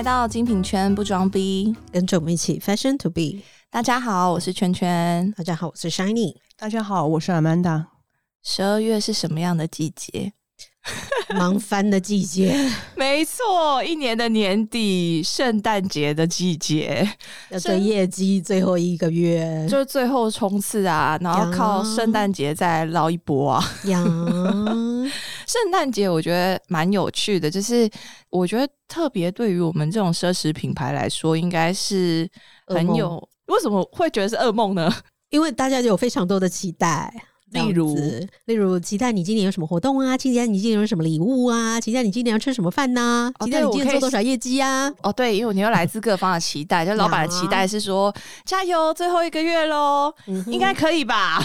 来到精品圈不装逼，跟着我们一起 fashion to be。大家好，我是圈圈。大家好，我是 Shiny。大家好，我是 Amanda。十二月是什么样的季节？忙翻的季节，没错，一年的年底，圣诞节的季节，要追业绩最后一个月，就是最后冲刺啊，然后靠圣诞节再捞一波啊。呀，圣诞节我觉得蛮有趣的，就是我觉得特别对于我们这种奢侈品牌来说，应该是很有。为什么会觉得是噩梦呢？因为大家有非常多的期待。例如，例如，期待你今年有什么活动啊？期待你今年有什么礼物啊？期待你今年要吃什么饭呢？期待你今年做多少业绩啊？哦，对，因为你有来自各方的期待，就老板的期待是说加油，最后一个月喽，应该可以吧？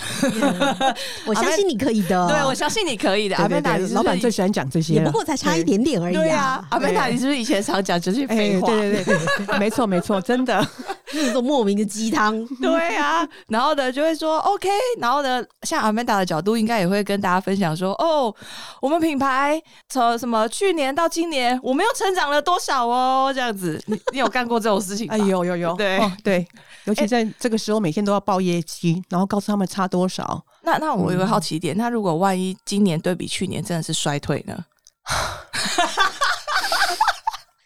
我相信你可以的，对我相信你可以的。阿贝达，老板最喜欢讲这些，不过才差一点点而已啊。阿贝达，你是不是以前常讲这些废话？对对对，没错没错，真的，那种莫名的鸡汤。对啊，然后呢就会说 OK，然后呢像阿曼达的角度，应该也会跟大家分享说：“哦，我们品牌从什么去年到今年，我们又成长了多少哦？”这样子，你你有干过这种事情？哎，有有有，对对，尤其在这个时候，每天都要报业绩，然后告诉他们差多少。那那我有个好奇点，那如果万一今年对比去年真的是衰退呢？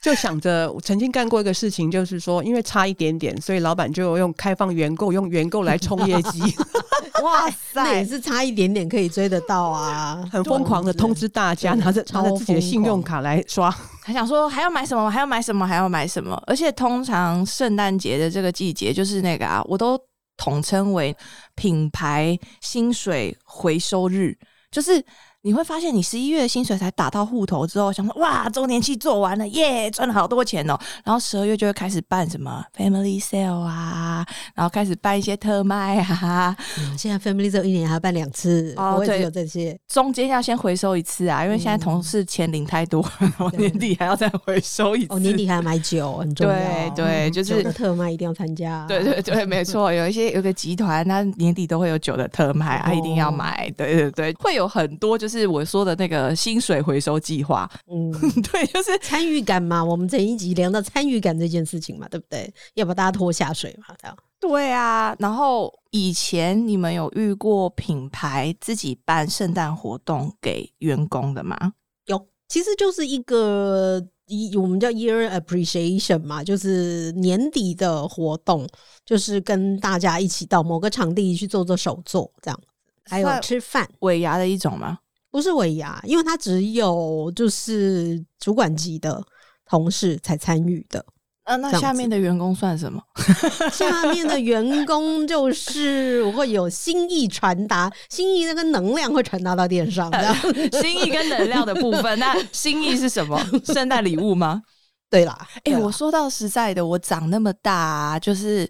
就想着我曾经干过一个事情，就是说，因为差一点点，所以老板就用开放原购，用原购来冲业绩。哇塞，也是差一点点可以追得到啊！很疯狂的通知大家，拿着拿着自己的信用卡来刷，还想说还要买什么，还要买什么，还要买什么。而且通常圣诞节的这个季节，就是那个啊，我都统称为品牌薪水回收日，就是。你会发现，你十一月薪水才打到户头之后，想说哇，周年期做完了，耶，赚了好多钱哦。然后十二月就会开始办什么 Family Sale 啊，然后开始办一些特卖啊。现在 Family Sale 一年还要办两次，哦，对，有这些，中间要先回收一次啊，因为现在同事钱领太多，年底还要再回收一次。哦，年底还要买酒，很重要。对对，就是特卖一定要参加。对对对，没错，有一些有个集团，他年底都会有酒的特卖，他一定要买。对对对，会有很多就是。是我说的那个薪水回收计划，嗯，对，就是参与感嘛。我们这一集聊到参与感这件事情嘛，对不对？要把大家拖下水嘛，这样。对啊。然后以前你们有遇过品牌自己办圣诞活动给员工的吗？有，其实就是一个一我们叫 Year Appreciation 嘛，就是年底的活动，就是跟大家一起到某个场地去做做手作，这样。还有吃饭尾牙的一种吗？不是尾牙，因为它只有就是主管级的同事才参与的。啊，那下面的员工算什么？下面的员工就是我会有心意传达，心意那个能量会传达到电商。心意跟能量的部分，那心意是什么？圣诞礼物吗？对啦，哎，我说到实在的，我长那么大就是。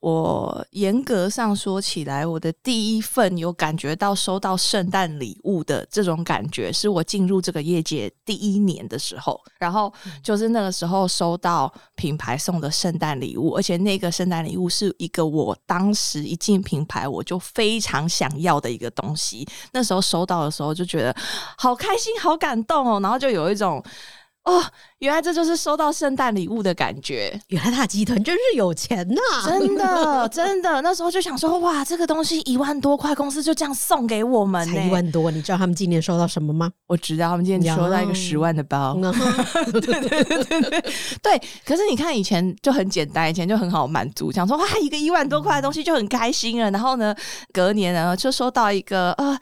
我严格上说起来，我的第一份有感觉到收到圣诞礼物的这种感觉，是我进入这个业界第一年的时候。然后就是那个时候收到品牌送的圣诞礼物，而且那个圣诞礼物是一个我当时一进品牌我就非常想要的一个东西。那时候收到的时候就觉得好开心、好感动哦，然后就有一种。哦，原来这就是收到圣诞礼物的感觉。原来大集团真是有钱呐！真的，真的，那时候就想说，哇，这个东西一万多块，公司就这样送给我们，才一万多。你知道他们今年收到什么吗？我知道，他们今年收到一个十万的包。对对对对对，对。可是你看，以前就很简单，以前就很好满足，想说哇，一个一万多块的东西就很开心了。然后呢，隔年呢，就收到一个呃。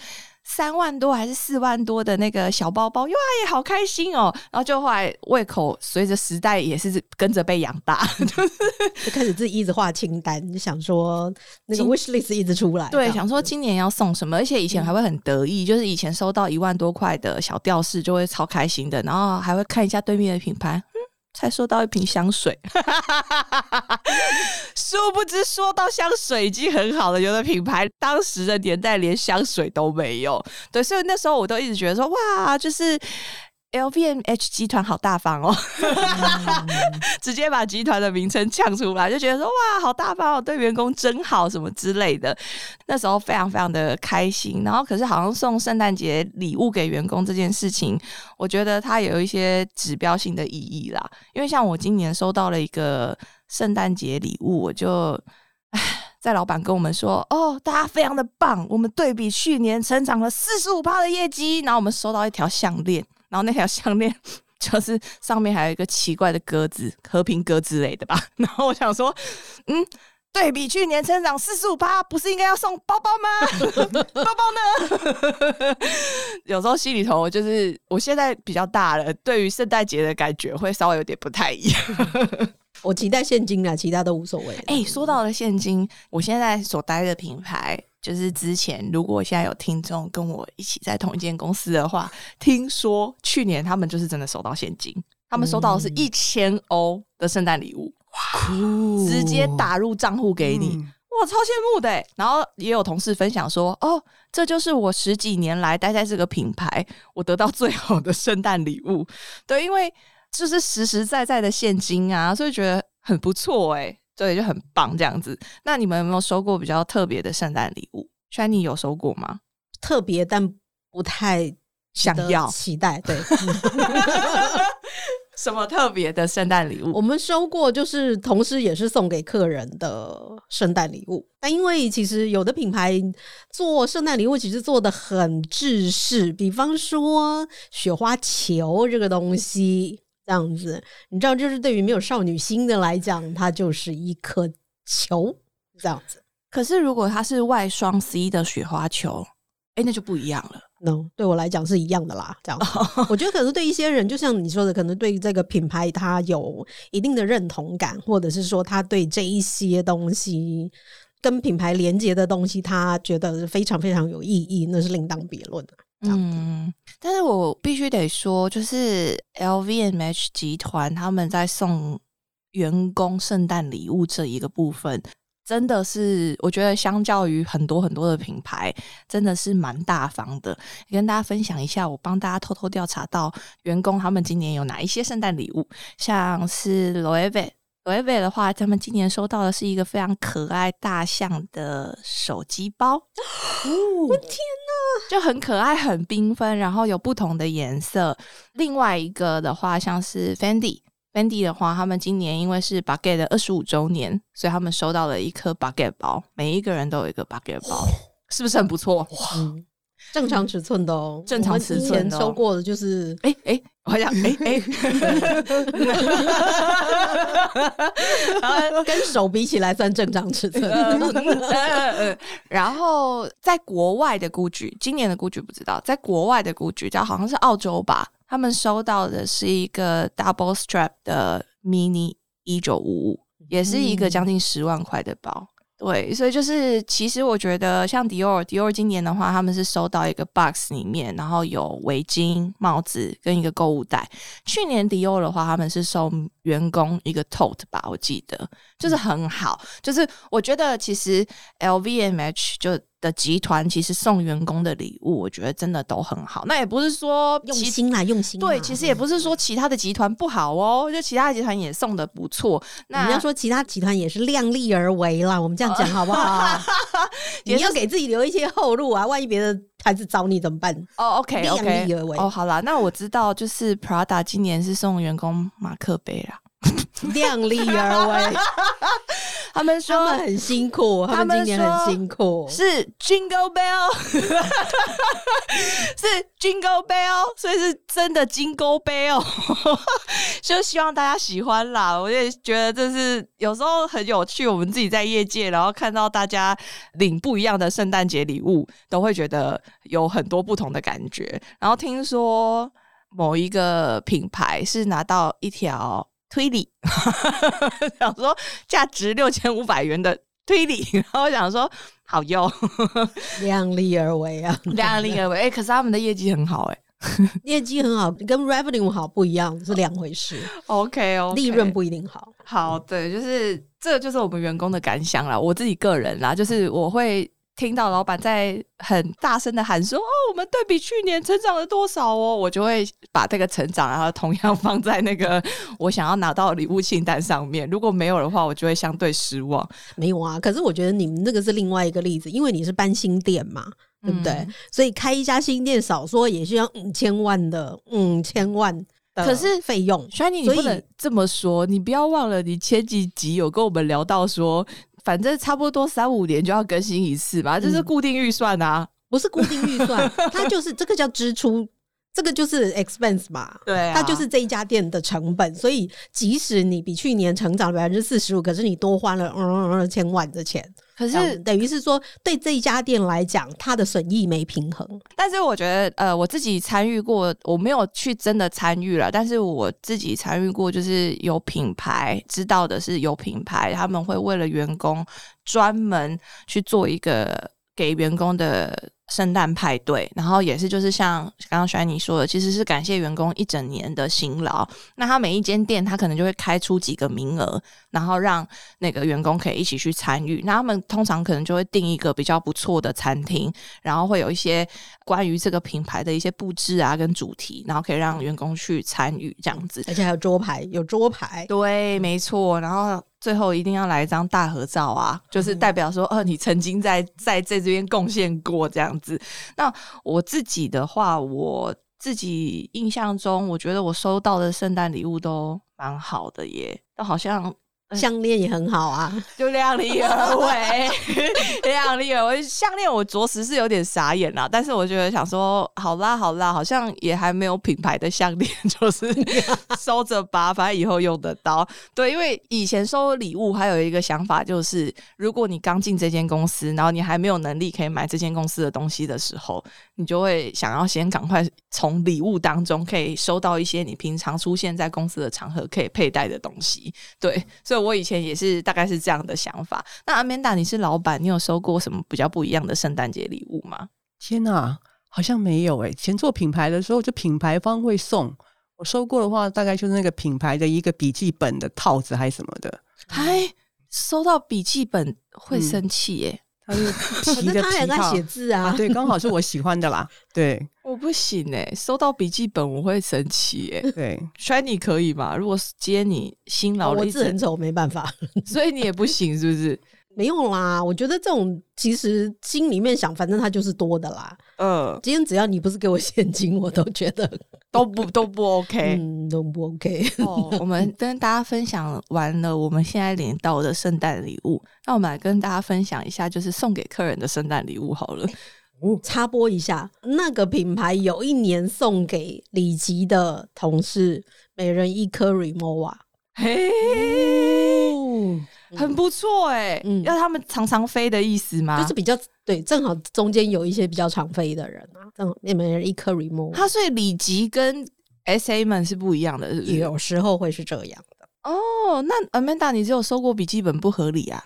三万多还是四万多的那个小包包，哇，也好开心哦！然后就后来胃口随着时代也是跟着被养大，就开始自己一直画清单，就想说那个 wish list 一直出来，对，想说今年要送什么，而且以前还会很得意，就是以前收到一万多块的小吊饰就会超开心的，然后还会看一下对面的品牌。才收到一瓶香水，殊不知说到香水已经很好了。有的品牌当时的年代连香水都没有，对，所以那时候我都一直觉得说，哇，就是 LVMH 集团好大方哦，直接把集团的名称呛出来，就觉得说哇，好大方哦，对员工真好什么之类的。那时候非常非常的开心。然后可是好像送圣诞节礼物给员工这件事情，我觉得它有一些指标性的意义啦。因为像我今年收到了一个圣诞节礼物，我就唉，在老板跟我们说，哦，大家非常的棒，我们对比去年成长了四十五趴的业绩，然后我们收到一条项链。然后那条项链 就是上面还有一个奇怪的鸽子，和平鸽之类的吧。然后我想说，嗯，对比去年成长四十五趴，不是应该要送包包吗？包包呢？有时候心里头就是，我现在比较大了，对于圣诞节的感觉会稍微有点不太一样。我期待现金啊，其他都无所谓。哎，说到了现金，我现在所待的品牌。就是之前，如果现在有听众跟我一起在同一间公司的话，听说去年他们就是真的收到现金，他们收到的是一千欧的圣诞礼物，哇，直接打入账户给你，哇，超羡慕的。然后也有同事分享说，哦，这就是我十几年来待在这个品牌，我得到最好的圣诞礼物。对，因为就是实实在在的现金啊，所以觉得很不错哎。对，就很棒这样子。那你们有没有收过比较特别的圣诞礼物？Shiny 有收过吗？特别但不太想要期待。对，什么特别的圣诞礼物？我们收过，就是同时也是送给客人的圣诞礼物。但因为其实有的品牌做圣诞礼物，其实做的很制式，比方说雪花球这个东西。这样子，你知道，就是对于没有少女心的来讲，它就是一颗球这样子。可是如果它是外双 C 的雪花球，哎，那就不一样了。no，对我来讲是一样的啦。这样，我觉得可能对一些人，就像你说的，可能对这个品牌它有一定的认同感，或者是说他对这一些东西跟品牌连接的东西，他觉得非常非常有意义，那是另当别论的。嗯，但是我必须得说，就是 LVMH 集团他们在送员工圣诞礼物这一个部分，真的是我觉得相较于很多很多的品牌，真的是蛮大方的。跟大家分享一下，我帮大家偷偷调查到员工他们今年有哪一些圣诞礼物，像是 Loewe。维维的话，他们今年收到的是一个非常可爱大象的手机包。我天哪，就很可爱，很缤纷，然后有不同的颜色。另外一个的话，像是 Fendi，Fendi 的话，他们今年因为是 Baguette 的二十五周年，所以他们收到了一颗 Baguette 包，每一个人都有一个 Baguette 包，是不是很不错？哇！正常尺寸的哦，正常尺寸收过的，就是哎哎，我想哎 哎，跟手比起来算正常尺寸。然后在国外的估局，今年的估局不知道，在国外的估局叫好像是澳洲吧，他们收到的是一个 double strap 的 mini 一九五五，也是一个将近十万块的包。对，所以就是其实我觉得像迪奥，迪奥今年的话，他们是收到一个 box 里面，然后有围巾、帽子跟一个购物袋。去年迪奥的话，他们是收员工一个 tote 吧，我记得就是很好。就是我觉得其实 LVMH 就。的集团其实送员工的礼物，我觉得真的都很好。那也不是说用心啦，用心。对，其实也不是说其他的集团不好哦，就其他集团也送的不错。那你要说其他集团也是量力而为啦，我们这样讲好不好？你要给自己留一些后路啊，万一别的牌子找你怎么办？哦，OK，OK，量力而为。哦，好了，那我知道，就是 Prada 今年是送员工马克杯啦。量力而为，他们说他们很辛苦，他们今年很辛苦，是 Jingle Bell，是 Jingle Bell，所以是真的 Jingle Bell，就希望大家喜欢啦。我也觉得这是有时候很有趣，我们自己在业界，然后看到大家领不一样的圣诞节礼物，都会觉得有很多不同的感觉。然后听说某一个品牌是拿到一条。推理，想说价值六千五百元的推理，然后我想说好用，量力而为啊，量力而为。哎，可是他们的业绩很好，哎，业绩很好，跟 revenue 好不一样，是两回事。OK 哦，利润不一定好。好，对，就是这就是我们员工的感想啦。我自己个人啦，就是我会。听到老板在很大声的喊说：“哦，我们对比去年成长了多少哦！”我就会把这个成长，然后同样放在那个 我想要拿到礼物清单上面。如果没有的话，我就会相对失望。没有啊，可是我觉得你们这个是另外一个例子，因为你是搬新店嘛，对不对？嗯所以开一家新店，少说也需要五千万的，五千万的，可是费用。所以，你不能这么说，你不要忘了，你前几集有跟我们聊到说，反正差不多三五年就要更新一次吧，这是嗯固定预算啊。不是固定预算，它就是这个叫支出，这个就是 expense 嘛。对啊它就是这一家店的成本，所以即使你比去年成长了百分之四十五，可是你多花了嗯二千万的钱，可是，等于是说对这一家店来讲，它的损益没平衡。但是我觉得，呃，我自己参与过，我没有去真的参与了，但是我自己参与过，就是有品牌知道的是有品牌，他们会为了员工专门去做一个给员工的圣诞派对，然后也是就是像刚刚轩你说的，其实是感谢员工一整年的辛劳。那他每一间店，他可能就会开出几个名额，然后让那个员工可以一起去参与。那他们通常可能就会定一个比较不错的餐厅，然后会有一些关于这个品牌的一些布置啊跟主题，然后可以让员工去参与这样子。而且还有桌牌，有桌牌，对，没错。然后最后一定要来一张大合照啊，就是代表说，呃，你曾经在在在这边贡献过这样子。那我自己的话，我自己印象中，我觉得我收到的圣诞礼物都蛮好的耶，都好像项链也很好啊。就量力而为，量力而为。项链我着实是有点傻眼啦，但是我觉得想说，好啦好啦，好像也还没有品牌的项链，就是收着吧，反正以后用得到。对，因为以前收礼物还有一个想法，就是如果你刚进这间公司，然后你还没有能力可以买这间公司的东西的时候，你就会想要先赶快从礼物当中可以收到一些你平常出现在公司的场合可以佩戴的东西。对，所以我以前也是大概是这样的想法。那阿曼达，你是老板，你有收过什么比较不一样的圣诞节礼物吗？天哪，好像没有诶、前做品牌的时候，就品牌方会送。我收过的话，大概就是那个品牌的一个笔记本的套子还是什么的，还收到笔记本会生气耶、他是可皮的是他也在皮套写字啊，啊，对，刚好是我喜欢的啦。对我不行哎、收到笔记本我会生气耶、对，Shiny 可以吗？如果是接你辛劳了一整，我字很丑，没办法。所以你也不行是不是？没有啦，我觉得这种其实心里面想，反正它就是多的啦。嗯，今天只要你不是给我现金，我都觉得 都不都不 OK。嗯都不 OK。哦，我们跟大家分享完了我们现在领到的圣诞礼物，那我们来跟大家分享一下，就是送给客人的圣诞礼物好了。插播一下，那个品牌有一年送给李吉的同事每人一颗 Remova，嘿，很不错哎、嗯。要他们常常飞的意思吗？就是比较对，正好中间有一些比较常飞的人啊，正好每人一颗 Remova，他所以李吉跟 S A 们是不一样的，是不是？有时候会是这样。的，哦，那 Amanda 你只有收过笔记本不合理啊？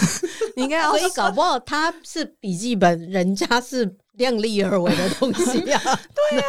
你应该要所以搞不好他是笔记本，人家是量力而为的东西啊。哦，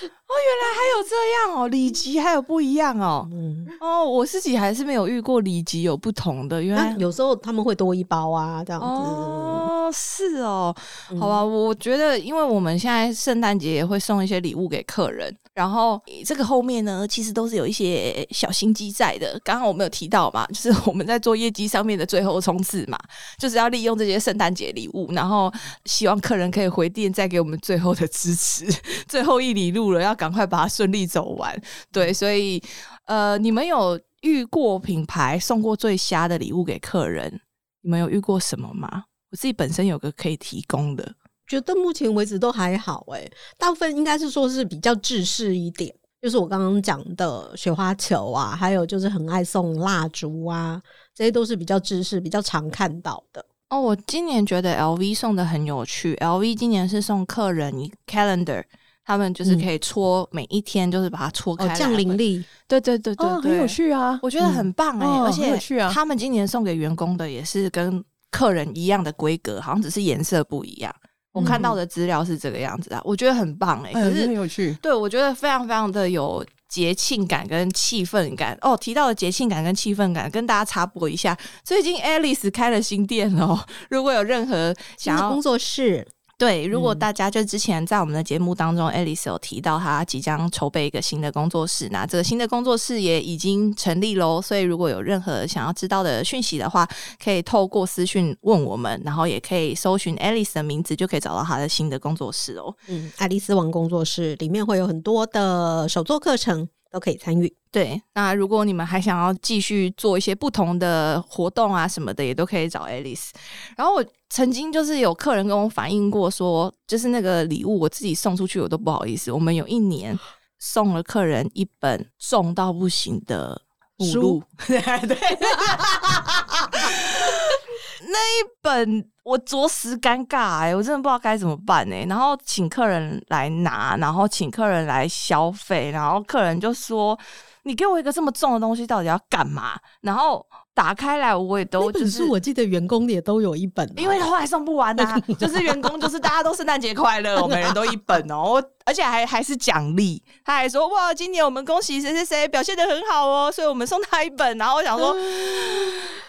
原来还有这样哦，里吉还有不一样哦。嗯，哦，我自己还是没有遇过里吉有不同的，原来那有时候他们会多一包啊，这样子。哦，是哦，嗯好吧，我觉得，因为我们现在圣诞节也会送一些礼物给客人，然后这个后面呢，其实都是有一些小心机在的。刚刚我们有提到嘛，就是我们在做业绩上面的最后冲刺嘛，就是要利用这些圣诞节礼物，然后希望客人可以回电，再给我们最后的支持，最后一里路了，要赶快把它顺利走完。对，所以呃，你们有遇过品牌送过最瞎的礼物给客人？你们有遇过什么吗？我自己本身有个可以提供的，觉得目前为止都还好哎、大部分应该是说是比较制式一点，就是我刚刚讲的雪花球啊，还有就是很爱送蜡烛啊，这些都是比较制式、比较常看到的。哦，我今年觉得 LV 送的很有趣。LV 今年是送客人一 calendar，他们就是可以搓、每一天，就是把它搓开哦，降临力，对对对对哦，很有。趣啊。我觉得很棒哎、而且很有趣啊他们今年送给员工的也是跟客人一样的规格，好像只是颜色不一样。我看到的资料是这个样子啊，我觉得很棒哎、可是很有趣。对，我觉得非常非常的有节庆感跟气氛感哦，提到了节庆感跟气氛感，跟大家插播一下，最近 Alice 开了新店哦。如果有任何想要工作室，对，如果嗯大家就之前在我们的节目当中，Alice 有提到她即将筹备一个新的工作室，那这个新的工作室也已经成立喽。所以如果有任何想要知道的讯息的话，可以透过私讯问我们，然后也可以搜寻 Alice 的名字，就可以找到她的新的工作室哦。嗯，爱丽丝王工作室里面会有很多的手作课程，都可以参与。对，那如果你们还想要继续做一些不同的活动啊什么的，也都可以找 Alice。然后我曾经就是有客人跟我反映过说，就是那个礼物我自己送出去我都不好意思。我们有一年送了客人一本重到不行的目书录，对对，那一本我着实尴尬哎、我真的不知道该怎么办哎、然后请客人来拿，然后请客人来消费，然后客人就说：“你给我一个这么重的东西，到底要干嘛？”然后打开来，我也都那本就是书我记得员工也都有一本啊，因为后来送不完呐、就是员工就是大家都圣诞节快乐，我每人都一本哦，我而且还还是奖励，他还说哇，今年我们恭喜谁谁谁表现的很好哦，所以我们送他一本，然后我想说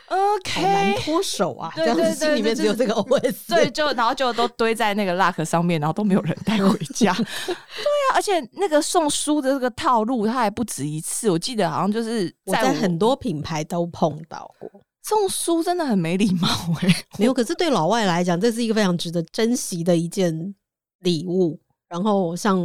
，OK。脱手啊，这样对对子心里面只有这个 OS。对，就然后就都堆在那个 luck 上面，然后都没有人带回家。对啊，而且那个送书的这个套路，它还不止一次。我记得好像就是我在很多品牌都碰到过。送书真的很没礼貌哎、没有，可是对老外来讲，这是一个非常值得珍惜的一件礼物。然后像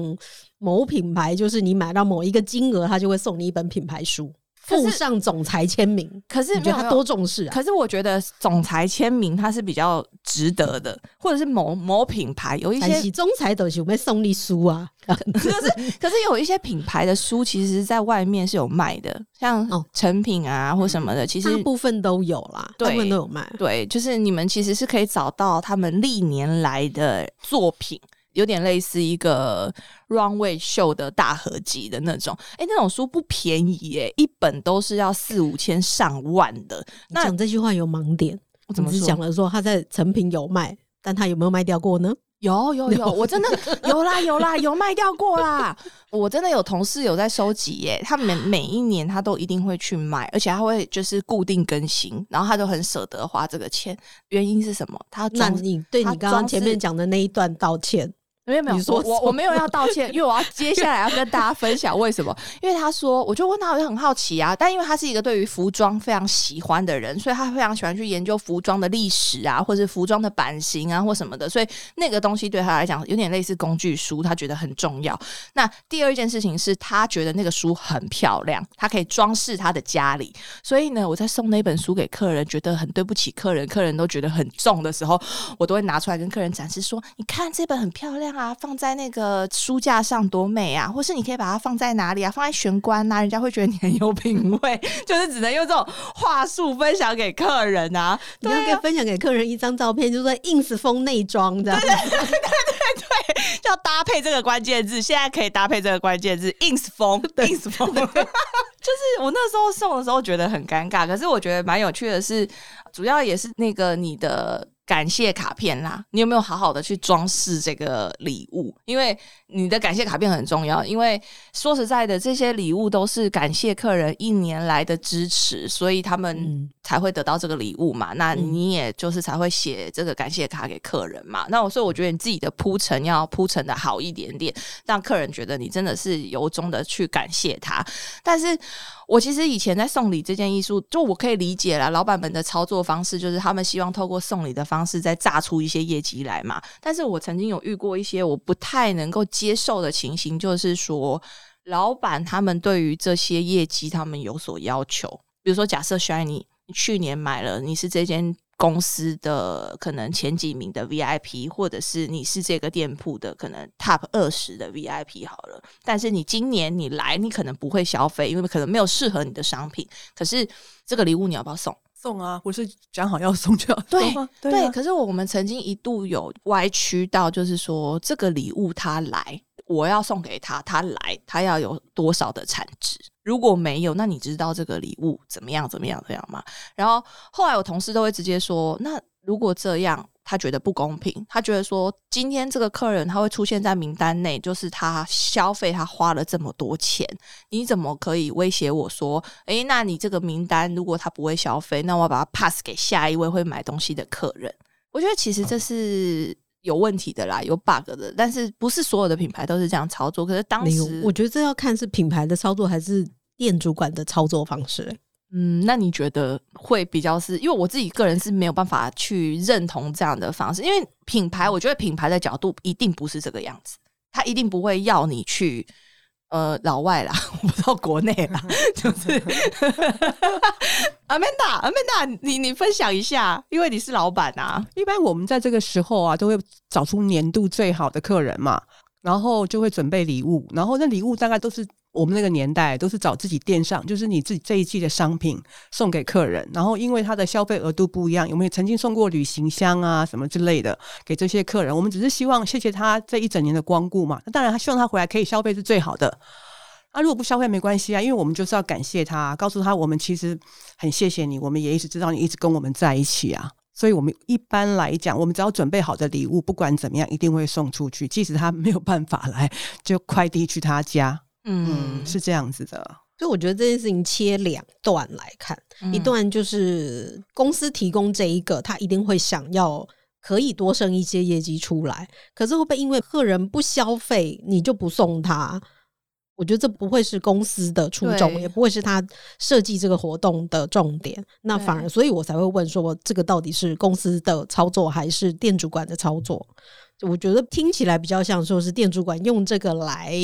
某品牌，就是你买到某一个金额，他就会送你一本品牌书，附上总裁签名。可是你觉得他多重视啊？可是我觉得总裁签名它是比较值得的，或者是某某品牌有一些，总裁都是有没有送你书啊？可是可是有一些品牌的书其实在外面是有卖的，像哦成品啊或什么的，其实大部分都有啦，大部分都有卖。对，就是你们其实是可以找到他们历年来的作品。有点类似一个 runway 秀的大合集的那种，哎、那种书不便宜耶，一本都是要四五千上万的。那你讲这句话有盲点，我怎么说讲了说他在成品有卖，但他有没有卖掉过呢？有有有，我真的有啦有啦有卖掉过啦。我真的有同事有在收集耶，他每每一年他都一定会去卖，而且他会就是固定更新，然后他都很舍得花这个钱。原因是什么？他那装你对你刚刚前面讲的那一段道歉。没有没有，你说我我我没有要道歉，因为我要接下来要跟大家分享为什么。因为他说，我就问他，我就很好奇啊。但因为他是一个对于服装非常喜欢的人，所以他非常喜欢去研究服装的历史啊，或者服装的版型啊，或什么的。所以那个东西对他来讲有点类似工具书，他觉得很重要。那第二件事情是他觉得那个书很漂亮，他可以装饰他的家里。所以呢，我在送那本书给客人，觉得很对不起客人，客人都觉得很重的时候，我都会拿出来跟客人展示说：“你看这本很漂亮啊，放在那个书架上多美啊！或是你可以把它放在哪里啊？放在玄关呐、人家会觉得你很有品味。就是只能用这种话术分享给客人啊。你要可以分享给客人一张照片，就是说 ins 风内装这样。要搭配这个关键字，现在可以搭配这个关键字 ins 风，ins 风。就是我那时候送的时候觉得很尴尬，可是我觉得蛮有趣的是，主要也是那个你的感谢卡片啦，你有没有好好的去装饰这个礼物？因为你的感谢卡片很重要，因为说实在的，这些礼物都是感谢客人一年来的支持，所以他们嗯才会得到这个礼物嘛。那你也就是才会写这个感谢卡给客人嘛。那我所以我觉得你自己的铺陈要铺陈的好一点点，让客人觉得你真的是由衷的去感谢他。但是我其实以前在送礼这件艺术，就我可以理解啦，老板们的操作方式就是他们希望透过送礼的方式再榨出一些业绩来嘛。但是我曾经有遇过一些我不太能够接受的情形，就是说老板他们对于这些业绩他们有所要求，比如说假设 Shiny 你去年买了，你是这间。公司的可能前几名的 VIP，或者是你是这个店铺的可能 Top 二十的 VIP 好了，但是你今年你来，你可能不会消费，因为可能没有适合你的商品。可是这个礼物你要不要送？送啊，不是讲好要送就要对送啊，对，啊可是我们曾经一度有歪曲到，就是说这个礼物他来，我要送给他，他来，他要有多少的产值？如果没有，那你知道这个礼物怎么样？怎么样？怎么样吗？然后后来我同事都会直接说，那如果这样。他觉得不公平，他觉得说今天这个客人他会出现在名单内，就是他消费他花了这么多钱，你怎么可以威胁我说，诶，那你这个名单如果他不会消费，那我要把他 pass 给下一位会买东西的客人？我觉得其实这是有问题的啦，有 bug 的，但是不是所有的品牌都是这样操作。可是当时，我觉得这要看是品牌的操作还是店主管的操作方式、欸嗯，那你觉得会比较是？因为我自己个人是没有办法去认同这样的方式，因为品牌，我觉得品牌的角度一定不是这个样子，他一定不会要你去。呃，老外啦，我不知道国内啦，就是，Amanda，Amanda，你你分享一下，因为你是老板啊，一般我们在这个时候啊，都会找出年度最好的客人嘛，然后就会准备礼物，然后那礼物大概都是我们那个年代都是找自己店上，就是你自己这一季的商品送给客人，然后因为他的消费额度不一样，有没有曾经送过旅行箱啊什么之类的给这些客人？我们只是希望谢谢他这一整年的光顾嘛，那当然他希望他回来可以消费是最好的。啊，如果不消费没关系啊，因为我们就是要感谢他，告诉他我们其实很谢谢你，我们也一直知道你一直跟我们在一起啊。所以，我们一般来讲，我们只要准备好的礼物，不管怎么样，一定会送出去，即使他没有办法来，就快递去他家。嗯，是这样子的。所以我觉得这件事情切两段来看，一段就是公司提供这一个，他一定会想要可以多生一些业绩出来，可是会不会因为客人不消费，你就不送他？我觉得这不会是公司的初衷，也不会是他设计这个活动的重点。那反而，所以我才会问说，这个到底是公司的操作还是店主管的操作？我觉得听起来比较像说是店主管用这个来，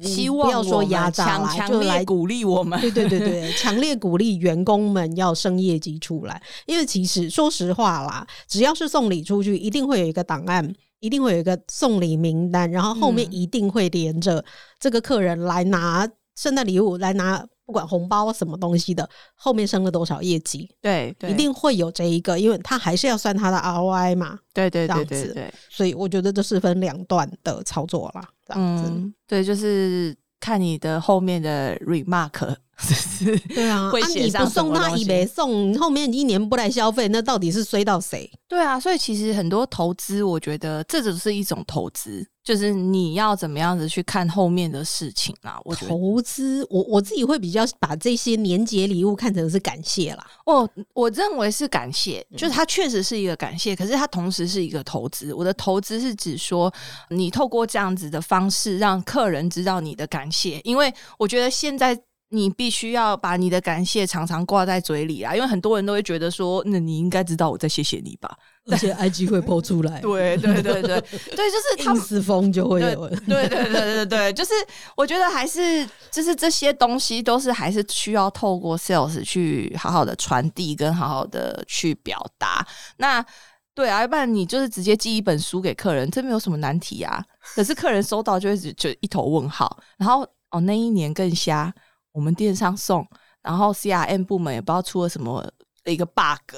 嗯希望不要说压榨强啦，强烈就来鼓励我们。对对对对，强烈鼓励员工们要升业绩出来，因为其实说实话啦，只要是送礼出去，一定会有一个档案，一定会有一个送礼名单，然后后面嗯。一定会连着这个客人来拿圣诞礼物，来拿不管红包什么东西的，后面升了多少业绩，对，对。一定会有这一个，因为他还是要算他的 ROI 嘛，对对对对对，所以我觉得这是分两段的操作啦，这样子。嗯，对，就是看你的后面的 remark，就是 对啊，会啊你不送他，以没送，你后面一年不来消费，那到底是衰到谁？对啊，所以其实很多投资，我觉得这只是一种投资，就是你要怎么样子去看后面的事情啦。我，投资，我我自己会比较把这些年节礼物看成是感谢啦。哦，我认为是感谢，就是它确实是一个感谢，可是它同时是一个投资。我的投资是指说，你透过这样子的方式让客人知道你的感谢，因为我觉得现在。你必须要把你的感谢常常挂在嘴里啊，因为很多人都会觉得说，那你应该知道我在谢谢你吧？而且 IG 会抛出来，对对对对 对，就是他们硬死风就会有。对对对对对对，就是我觉得还是就是这些东西都是还是需要透过 sales 去好好的传递跟好好的去表达。那对啊，要不然你就是直接寄一本书给客人，这没有什么难题啊。可是客人收到就会就一头问号，然后哦那一年更瞎，我们电商送，然后 CRM 部门也不知道出了什么一个 bug。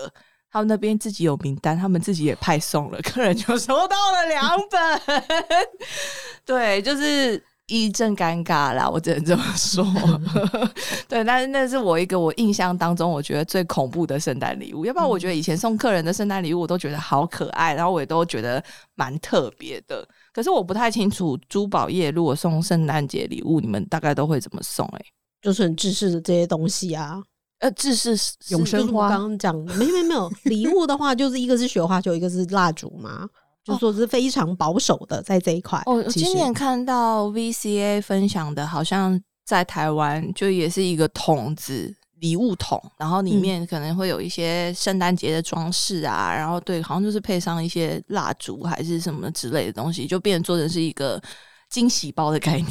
他们那边自己有名单，他们自己也派送了，客人就收到了两本。对，就是一阵尴尬啦，我只能这么说。对，但是那是我一个我印象当中我觉得最恐怖的圣诞礼物。要不然我觉得以前送客人的圣诞礼物我都觉得好可爱，然后我也都觉得蛮特别的。可是我不太清楚珠宝业如果送圣诞节礼物，你们大概都会怎么送、欸？就是很制式的这些东西啊，呃，制式永生花刚刚讲的，没没没有礼物的话，就是一个是雪花球，一个是蜡烛嘛，就说是非常保守的在这一块。哦，其实今年看到 VCA 分享的，好像在台湾就也是一个桶子。礼物桶，然后里嗯面可能会有一些圣诞节的装饰啊，然后对，好像就是配上一些蜡烛还是什么之类的东西，就变成做成是一个惊喜包的概念，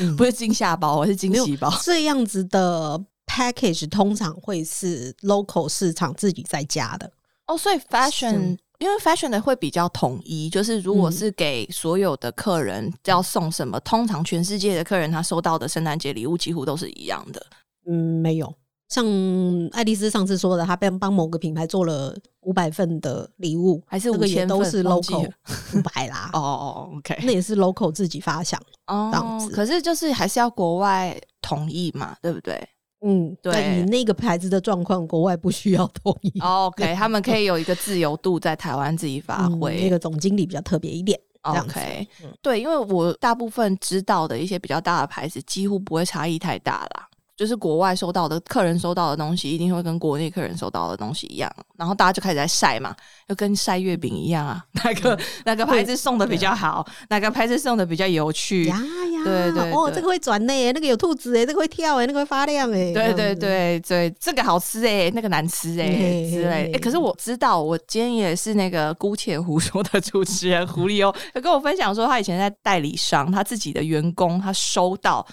嗯不是惊吓包，而是惊喜包。这样子的 package 通常会是 local 市场自己在加的。哦，所以 fashion 因为 fashion 的会比较统一，就是如果嗯是给所有的客人要送什么，通常全世界的客人他收到的圣诞节礼物几乎都是一样的。嗯，没有。像爱丽丝上次说的，她帮帮某个品牌做了五百份的礼物，还是五个也5000都是 local 了五百啦。哦哦，OK，那也是 local 自己发想。哦这样子可是就是还是要国外同意嘛，对不对？嗯，对但以那个牌子的状况，国外不需要同意。OK，他们可以有一个自由度在台湾自己发嗯挥。那个总经理比较特别一点。OK，、嗯对，因为我大部分知道的一些比较大的牌子，几乎不会差异太大啦。就是国外收到的客人收到的东西，一定会跟国内客人收到的东西一样，然后大家就开始在晒嘛，就跟晒月饼一样啊，哪个、嗯哪个牌子送的比较好，哪个牌子送的比较有趣，呀呀，对对哦，这个会转呢，那个有兔子哎，这个会跳哎，那个会发亮哎。对对对对，这个好吃哎、那个难吃哎、之类的。哎、嘿可是我知道，我今天也是那个姑且胡说的主持人狐狸哦，他跟我分享说，他以前在代理商，他自己的员工他收到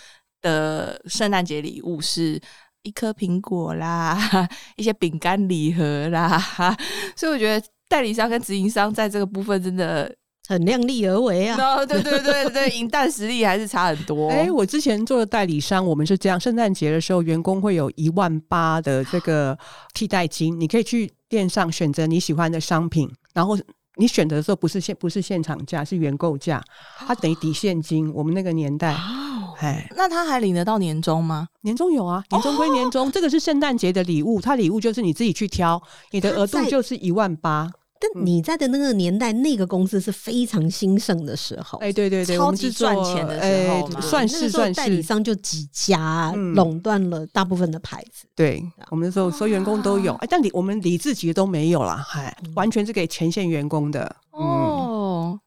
的圣诞节礼物是。一颗苹果啦，一些饼干礼盒啦，所以我觉得代理商跟直营商在这个部分真的，很量力而为啊。哦，对对对对，赢蛋实力还是差很多。哎、我之前做的代理商，我们是这样：圣诞节的时候，员工会有一万八的这个替代金，你可以去店上选择你喜欢的商品，然后你选择的时候不是现不是现场价，是原购价，它等于抵现金。我们那个年代，哎，那他还领得到年终吗？年终有啊，年终归年终，这个是圣诞节的礼物，他礼物就是你自己去挑，你的额度就是一万八。但你在的那个年代，那个公司是非常兴盛的时候。哎、对对对，超级赚钱的时候嘛哎算是算是。代理商就几家嗯垄断了大部分的牌子。对，我们那时候所有员工都有，哎，但理我们理自己都没有啦，嗨，完全是给前线员工的。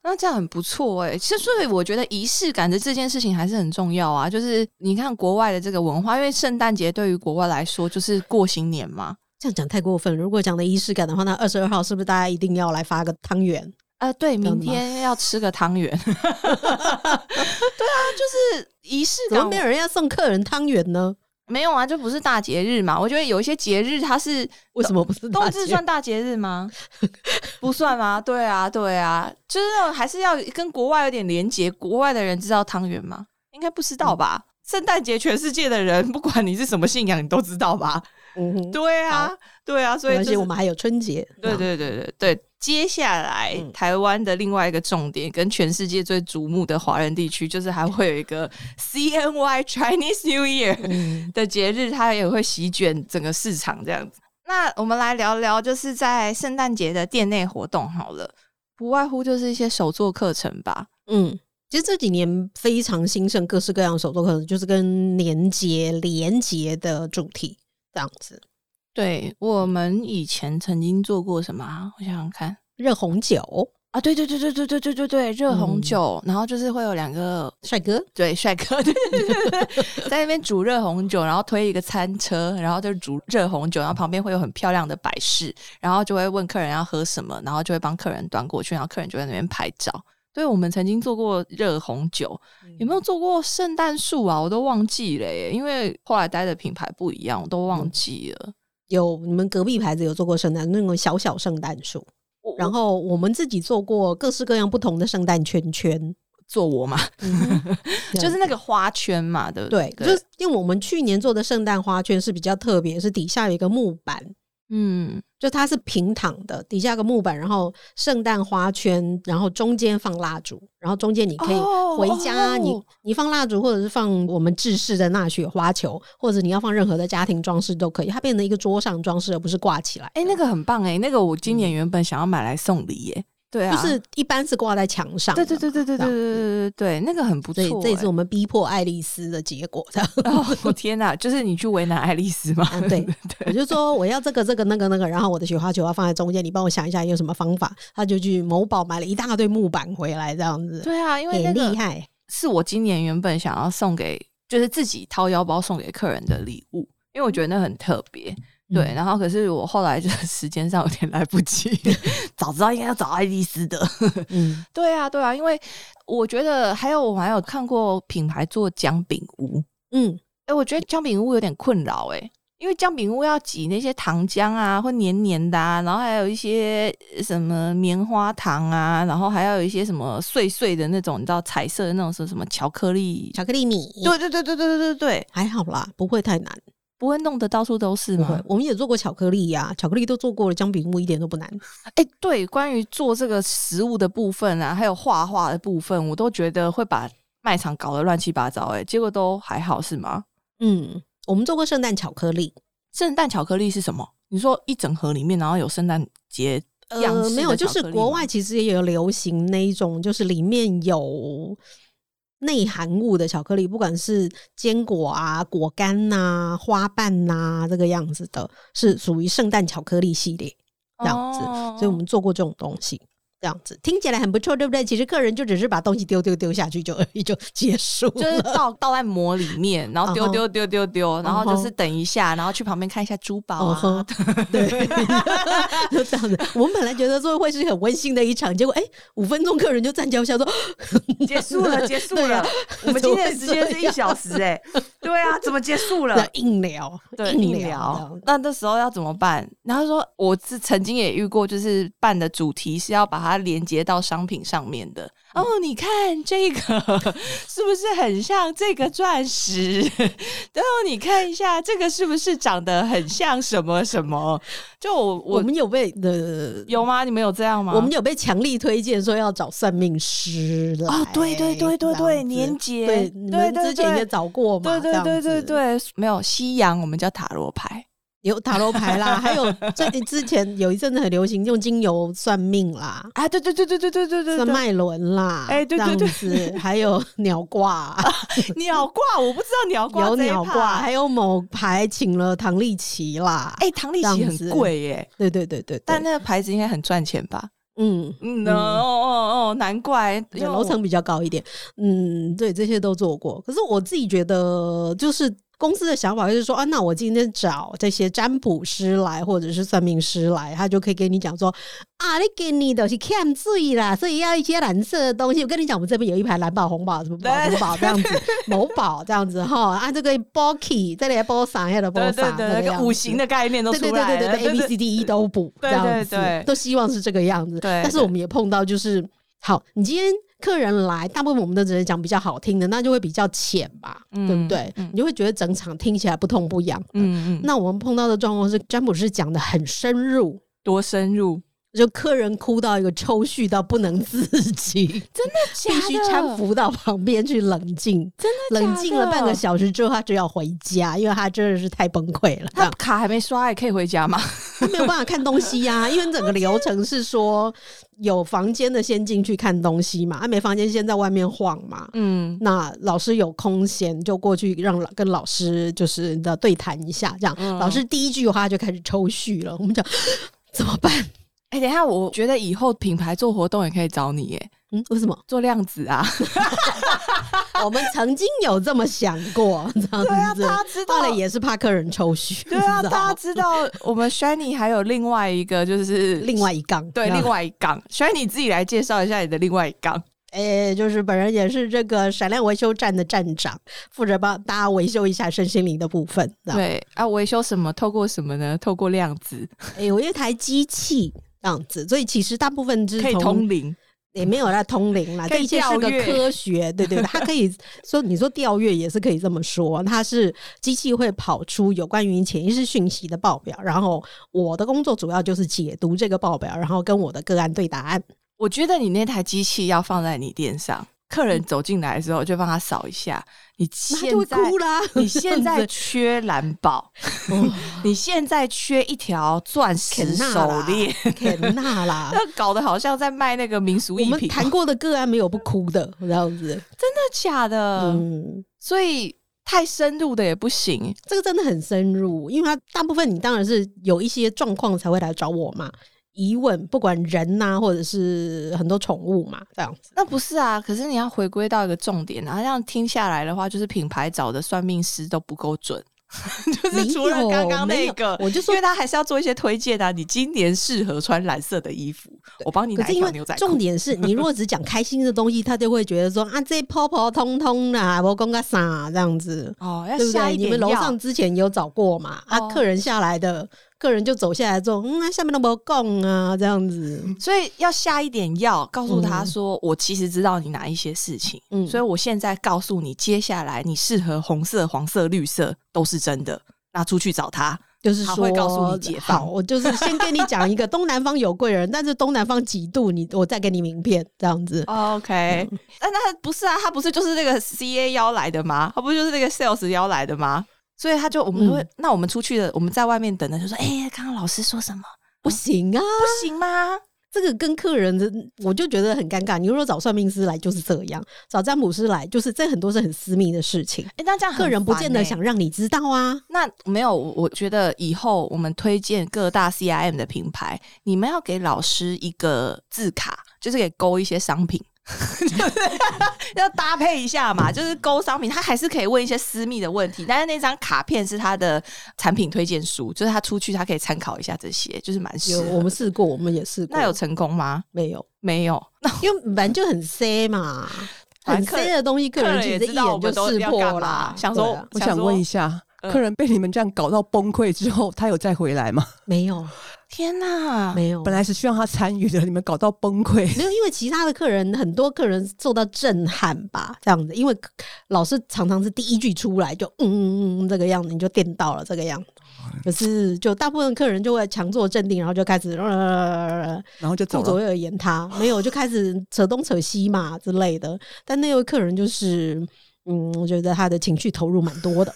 那这样很不错哎。其实，所以我觉得仪式感的这件事情还是很重要啊。就是你看国外的这个文化，因为圣诞节对于国外来说就是过新年嘛。这样讲太过分了。如果讲的仪式感的话，那二十二号是不是大家一定要来发个汤圆？呃，对，明天要吃个汤圆。对啊，就是仪式感怎么没有人要送客人汤圆呢？没有啊，就不是大节日嘛。我觉得有一些节日它是为什么不是大冬至算大节日吗？不算吗？对啊，对啊，就是还是要跟国外有点连结。国外的人知道汤圆吗？应该不知道吧？圣诞节全世界的人，不管你是什么信仰，你都知道吧？嗯哼，对啊，对啊，所以而就是且我们还有春节。对对对对对，接下来、嗯台湾的另外一个重点，跟全世界最瞩目的华人地区，就是还 会有一个 CNY Chinese New Year 嗯，的节日，它也会席卷整个市场这样子。那我们来聊聊，就是在圣诞节的店内活动好了，不外乎就是一些手作课程吧。嗯，其实这几年非常兴盛，各式各样的手作课程，就是跟年节连节的主题这样子。对我们以前曾经做过什么啊？我想想看热红酒，啊，对对对对对对对对对，热红嗯酒，然后就是会有两个帅哥，对，帅哥，对对对，在那边煮热红酒，然后推一个餐车，然后就煮热红酒，然后旁边会有很漂亮的摆饰，然后就会问客人要喝什么，然后就会帮客人端过去，然后客人就在那边拍照。对，我们曾经做过热红酒，有没有做过圣诞树啊？我都忘记了耶，因为后来待的品牌不一样，我都忘记了。有你们隔壁牌子有做过圣诞那种小小圣诞树，然后我们自己做过各式各样不同的圣诞圈圈，做我嘛，就是那个花圈嘛，对不对，就是因为我们去年做的圣诞花圈是比较特别，是底下有一个木板，嗯，就它是平躺的，底下有个木板，然后圣诞花圈，然后中间放蜡烛，然后中间你可以哦回家，哦你你放蜡烛，或者是放我们制式的纳雪花球，或者你要放任何的家庭装饰都可以，它变成一个桌上装饰，而不是挂起来。哎、那个很棒哎、那个我今年原本想要买来送礼耶，对啊，就是一般是挂在墙上，对对对对对对对对对对，那个很不错欸。这也是我们逼迫爱丽丝的结果。这样，哦，我天哪！就是你去为难爱丽丝吗？嗯，对，我就说我要这个这个那个那个，然后我的雪花球要放在中间，你帮我想一下有什么方法。他就去某宝买了一大堆木板回来，这样子，对啊，因为那很个厉害。是我今年原本想要送给，就是自己掏腰包送给客人的礼物，因为我觉得那很特别。对，嗯然后可是我后来就是 时间上有点来不及，早知道应该要找爱丽丝的。嗯，对啊，对啊，因为我觉得还有我还有看过品牌做姜饼屋，嗯哎、我觉得姜饼屋有点困扰哎、因为姜饼屋要挤那些糖浆啊，会黏黏的啊，然后还有一些呃什么棉花糖啊，然后还要有一些什么碎碎的那种，你知道彩色的那种是什么巧克力？巧克力米，对对对对对对对对，还好啦，不会太难。不会弄得到处都是吗？，我们也做过巧克力呀、巧克力都做过了，姜饼屋一点都不难。哎、对，关于做这个食物的部分啊，还有画画的部分，我都觉得会把卖场搞得乱七八糟、哎，结果都还好是吗？嗯，我们做过圣诞巧克力，圣诞巧克力是什么？你说一整盒里面，然后有圣诞节样式呃，的没有，就是国外其实也有流行那一种，就是里面有内含物的巧克力，不管是坚果啊、果干呐、花瓣呐、这个样子的，是属于圣诞巧克力系列这样子。哦所以我们做过这种东西。这样子听起来很不错，对不对？其实客人就只是把东西丢丢丢下去就而已，就结束了。就是倒倒在膜里面，然后丢丢丢丢丢，然后就是等一下，然后去旁边看一下珠宝啊 对，就这样子。我们本来觉得说会是很温馨的一场，结果哎，五分钟客人就站脚下说结束了，结束了。我们今天的时间是一小时，哎，对啊，怎么结束了？硬聊，对，硬聊。。那那时候要怎么办？然后说我是曾经也遇过，就是办的主题是要把它连接到商品上面的。哦，你看这个 是不是很像这个钻石？然 后你看一下这个是不是长得很像什么什么？就我我我们有被的。有吗？你们有这样吗？我们有被强力推荐说要找算命师来哦，对对对对对，年节，对，你对对们之前也找过嘛？对对对对对，对，没有西洋，我们叫塔罗牌。有塔罗牌啦，还有最近之前有一阵子很流行用精油算命啦，啊，对对对对对对对对对，算脉轮啦，哎对对对。还有鸟卦，鸟卦，我不知道鸟卦有鸟卦，趴还有某牌请了唐丽奇啦，哎，唐丽奇很贵耶，对对对对，对但那个牌子应该很赚钱吧？嗯嗯，哦哦哦，难怪楼层比较高一点，嗯，对，这些都做过。可是我自己觉得，就是公司的想法就是说啊，那我今天找这些占卜师来，或者是算命师来，他就可以给你讲说啊，你给你的是看醉啦，所以要一些蓝色的东西。我跟你讲，我们这边有一排蓝宝、红宝、什么宝、对什么宝这样子，某宝这样子哈，啊，这个 bulky 这里包啥呀的包对对啥，对，那个五行的概念都对对出来了，对对对对，A B C D E 都补，对这样子对对都希望是这个样子。对但是我们也碰到就是，好，你今天客人来，大部分我们都只是讲比较好听的，那就会比较浅吧，嗯对不对？嗯你就会觉得整场听起来不痛不痒。嗯嗯，那我们碰到的状况是，占卜师讲的很深入。多深入，就客人哭到一个抽搐到不能自己，真的假的？必须搀扶到旁边去冷静。真的假冷静了半个，小时之后，他就要回家，因为他真的是太崩溃了。他卡还没刷，也可以回家吗？他没有办法看东西呀、因为整个流程是说有房间的先进去看东西嘛，啊没房间先在外面晃嘛。嗯，那老师有空闲就过去让老跟老师就是的对谈一下，这样、嗯老师第一句话就开始抽搐了，我们讲 怎么办？哎，等一下，我觉得以后品牌做活动也可以找你耶，嗯，为什么？做量子啊，我们曾经有这么想过，这样对啊，子，大家知道后来也是怕客人抽虚，对啊，你知道大家知道我们 Shiny 还有另外一个就是 另外一杠，对另外一杠，Shiny 自己来介绍一下你的另外一杠。诶、就是本人也是这个闪亮维修站的站长，负责帮大家维修一下身心灵的部分。对啊，维修什么？透过什么呢？透过量子诶、有一台机器这样子，所以其实大部分是可以从通灵，也没有在通灵啦，这一切是个科学，对对对，它可以 说你说调阅也是可以这么说，它是机器会跑出有关于潜意识讯息的报表，然后我的工作主要就是解读这个报表，然后跟我的个案对答案。我觉得你那台机器要放在你店上，客人走进来的时候就帮他扫一下。你现在哭啦！你现在 缺蓝宝，哦 你现在缺一条钻石手链，肯纳啦，那搞得好像在卖那个民俗我们艺品哦，谈过的个案没有不哭的，这样子。真的假的？嗯，所以太深入的也不行。这个真的很深入，因为他大部分你当然是有一些状况才会来找我嘛，疑问，不管人呐、或者是很多宠物嘛，这样子。那不是啊，可是你要回归到一个重点啊，这样听下来的话，就是品牌找的算命师都不够准，就是除了刚刚那个，我就说因为他还是要做一些推荐啊。你今年适合穿蓝色的衣服，我帮你拿一可是因为条牛仔裤。重点是你如果只讲开心的东西，他就会觉得说啊，这泡泡通通啦，我讲个啥这样子，哦，要对不对？下一点你们楼上之前有找过嘛？啊，哦客人下来的，客人就走下来之后，嗯，那下面都没有供啊，这样子。所以要下一点药，告诉他嗯说：“我其实知道你哪一些事情，嗯所以我现在告诉你，接下来你适合红色、黄色、绿色都是真的，那出去找他。就是说，他会告诉你解放好，我就是先跟你讲一个东南方有贵人，但是东南方几度，你我再给你名片这样子。OK，那那不是啊，他不是就是那个 CA 邀来的吗？他不就是那个 Sales 邀来的吗？所以他就我们会，嗯那我们出去了，我们在外面等的就说，哎、刚刚老师说什么？不行啊，不行吗？这个跟客人的我就觉得很尴尬。你如果找算命师来就是这样，找占卜师来就是这很多是很私密的事情，哎、那这样很客人不见得想让你知道啊。那没有，我我觉得以后我们推荐各大 CIM 的品牌，你们要给老师一个字卡，就是给勾一些商品。就 是要搭配一下嘛，就是勾商品，他还是可以问一些私密的问题，但是那张卡片是他的产品推荐书，就是他出去他可以参考一下这些，就是蛮适有。我们试过，我们也试过，那有成功吗？没有？没有。那因为本来就很 C 嘛，很 C 的东西，客人其也实一知道我们眼就识都要干破啦。想说啊我想问一下，嗯客人被你们这样搞到崩溃之后，他有再回来吗？没有，天哪，没有，本来是希望他参与的，你们搞到崩溃。没有，因为其他的客人很多客人受到震撼吧，这样子，因为老师常常是第一句出来就嗯嗯嗯这个样子，你就电到了这个样子。可是，就大部分客人就会强作镇定，然后就开始呃然后就走了。顾左右而言他，没有就开始扯东扯西嘛之类的。但那位客人就是，嗯，我觉得他的情绪投入蛮多的。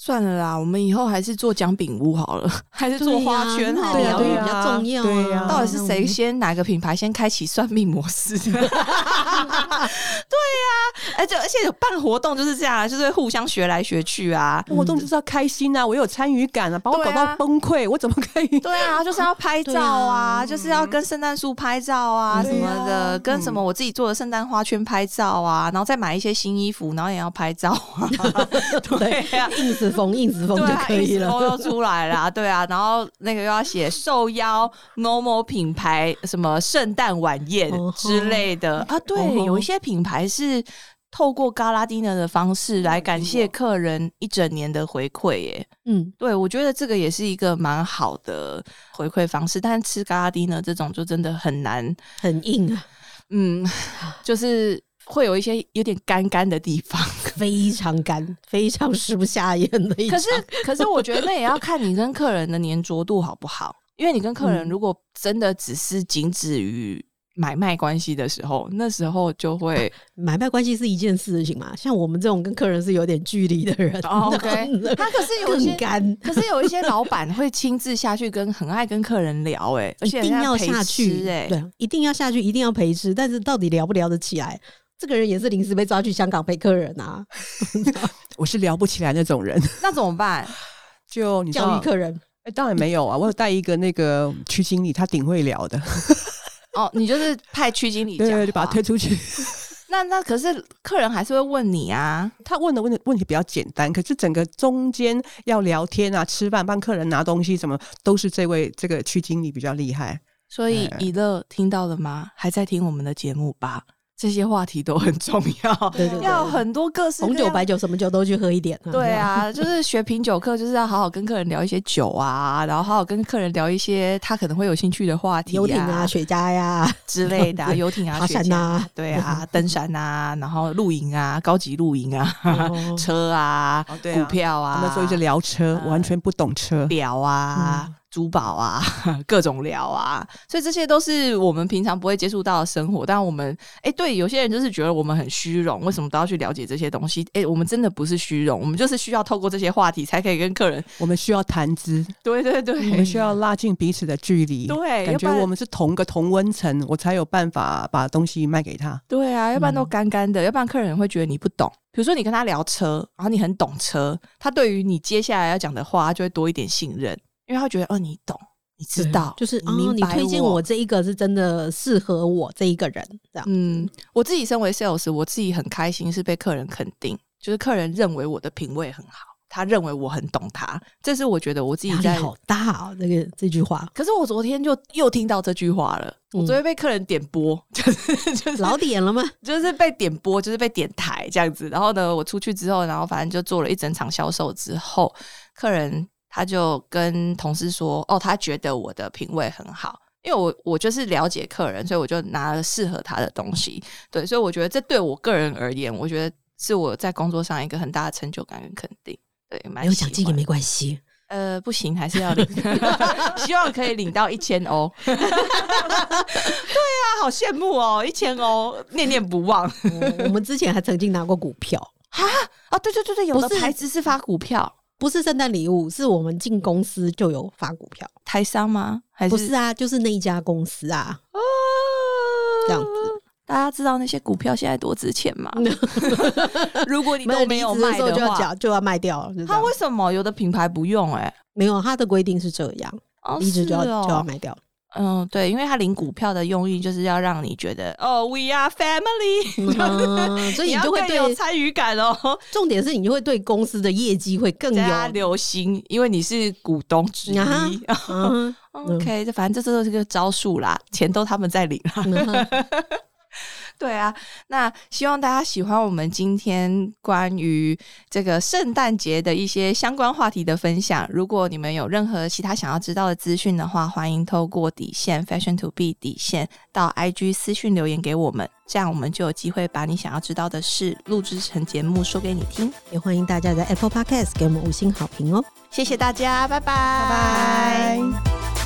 算了啦，我们以后还是做姜饼屋好了，还是做花圈好对呀了。对啊比较重要、啊。对呀到底是谁先哪个品牌先开启算命模式？对呀、而且而且有办活动就是这样啊，就是互相学来学去啊。活动就是要开心啊，我有参与感啊，把我搞到崩溃，我怎么可以？对啊，就是要拍照啊，啊就是要跟圣诞树拍照啊、嗯什么的，啊跟什么我自己做的圣诞花圈拍照啊，然后再买一些新衣服，然后也要拍照啊。对啊，硬死风硬死风就可以了。都又出来啦，对啊，然后那个又要写受邀 normal 品牌什么圣诞晚宴之类的啊，对，有一些品牌是透过嘎拉丁的方式来感谢客人一整年的回馈耶。嗯，对，我觉得这个也是一个蛮好的回馈方式，但是吃嘎拉丁呢这种就真的很难，很硬啊，嗯，就是会有一些有点干干的地方。非常干，非常食不下咽的一可。是，可是我觉得那也要看你跟客人的粘着度好不好。因为你跟客人嗯如果真的只是仅止于买卖关系的时候，那时候就会买卖关系是一件事情嘛，像我们这种跟客人是有点距离的人、哦 OK 他可是有一些可是有一些老板会亲自下去跟很爱跟客人聊、哎，而且一定要下去，吃哎、对，一定要下去，一定要陪吃。但是到底聊不聊得起来？这个人也是临时被抓去香港陪客人啊，我是聊不起来那种人。那怎么办？就你教育，客人。哎，当然没有啊，我有带一个那个区经理，他顶会聊的，哦，你就是派区经理 对就把他推出去。那那可是客人还是会问你啊，他问的问题问题比较简单，可是整个中间要聊天啊、吃饭、帮客人拿东西，什么都是这位这个区经理比较厉害。所以哎以乐听到了吗？还在听我们的节目吧？这些话题都很重要，对对对要很多各式各红酒、白酒什么酒都去喝一点、啊。对啊，就是学品酒课，就是要好好跟客人聊一些酒啊，然后好好跟客人聊一些他可能会有兴趣的话题、游艇啊、雪茄呀、之类的、啊，游艇啊、爬雪茄山啊。对啊，登山啊，然后露营啊，高级露营啊，哦。车啊，股票啊，他们说一直聊车，嗯完全不懂车。聊啊。嗯珠宝啊，各种聊啊，所以这些都是我们平常不会接触到的生活。但我们哎、对，有些人就是觉得我们很虚荣，为什么都要去了解这些东西？哎、我们真的不是虚荣，我们就是需要透过这些话题才可以跟客人。我们需要谈资，对对对，我们需要拉近彼此的距离。对感觉我们是同个同温层，我才有办法把东西卖给他。对啊，要不然都嗯干干的，要不然客人会觉得你不懂。比如说你跟他聊车，然后你很懂车，他对于你接下来要讲的话，他就会多一点信任，因为他觉得哦，你懂，你知道，就是哦，你推荐我这一个是真的适合我这一个人，这样。嗯，我自己身为 sales，我自己很开心是被客人肯定，就是客人认为我的品味很好，他认为我很懂他，这是我觉得我自己在。好大哦，这个这句话可是我昨天就又听到这句话了，我嗯昨天被客人点播，就是就是老点了吗？就是被点播，就是被点台这样子。然后呢，我出去之后，然后反正就做了一整场销售之后，客人他就跟同事说：“哦，他觉得我的品味很好。”因为我我就是了解客人，所以我就拿了适合他的东西。对，所以我觉得这对我个人而言，我觉得是我在工作上一个很大的成就感跟肯定。对，蛮没有奖金也没关系。呃，不行，还是要领，希望可以领到一千欧。对啊，好羡慕哦，一千欧，念念不忘。我我们之前还曾经拿过股票，啊，对对对对，有的牌子是发股票，不是圣诞礼物，是我们进公司就有发股票。台商吗？还是不是啊，就是那一家公司啊，哦这样子。大家知道那些股票现在多值钱吗？如果你都没有卖的就要话，缴就要卖掉了。他为什么有的品牌不用、欸？哎，没有他的规定是这样，哦，离职就要哦就要卖掉。嗯，对，因为他领股票的用意就是要让你觉得哦，we are family，嗯 所以你就会对，有参与感哦，重点是你就会对公司的业绩会更大家有。留心，因为你是股东之一。OK，这反正这都是个招数啦，钱都他们在领啦。嗯 对啊，那希望大家喜欢我们今天关于这个圣诞节的一些相关话题的分享。如果你们有任何其他想要知道的资讯的话，欢迎透过底线 Fashion to B 底线到 IG 私讯留言给我们，这样我们就有机会把你想要知道的事录制成节目说给你听。也欢迎大家在 Apple Podcast 给我们五星好评哦。谢谢大家，拜拜，拜拜。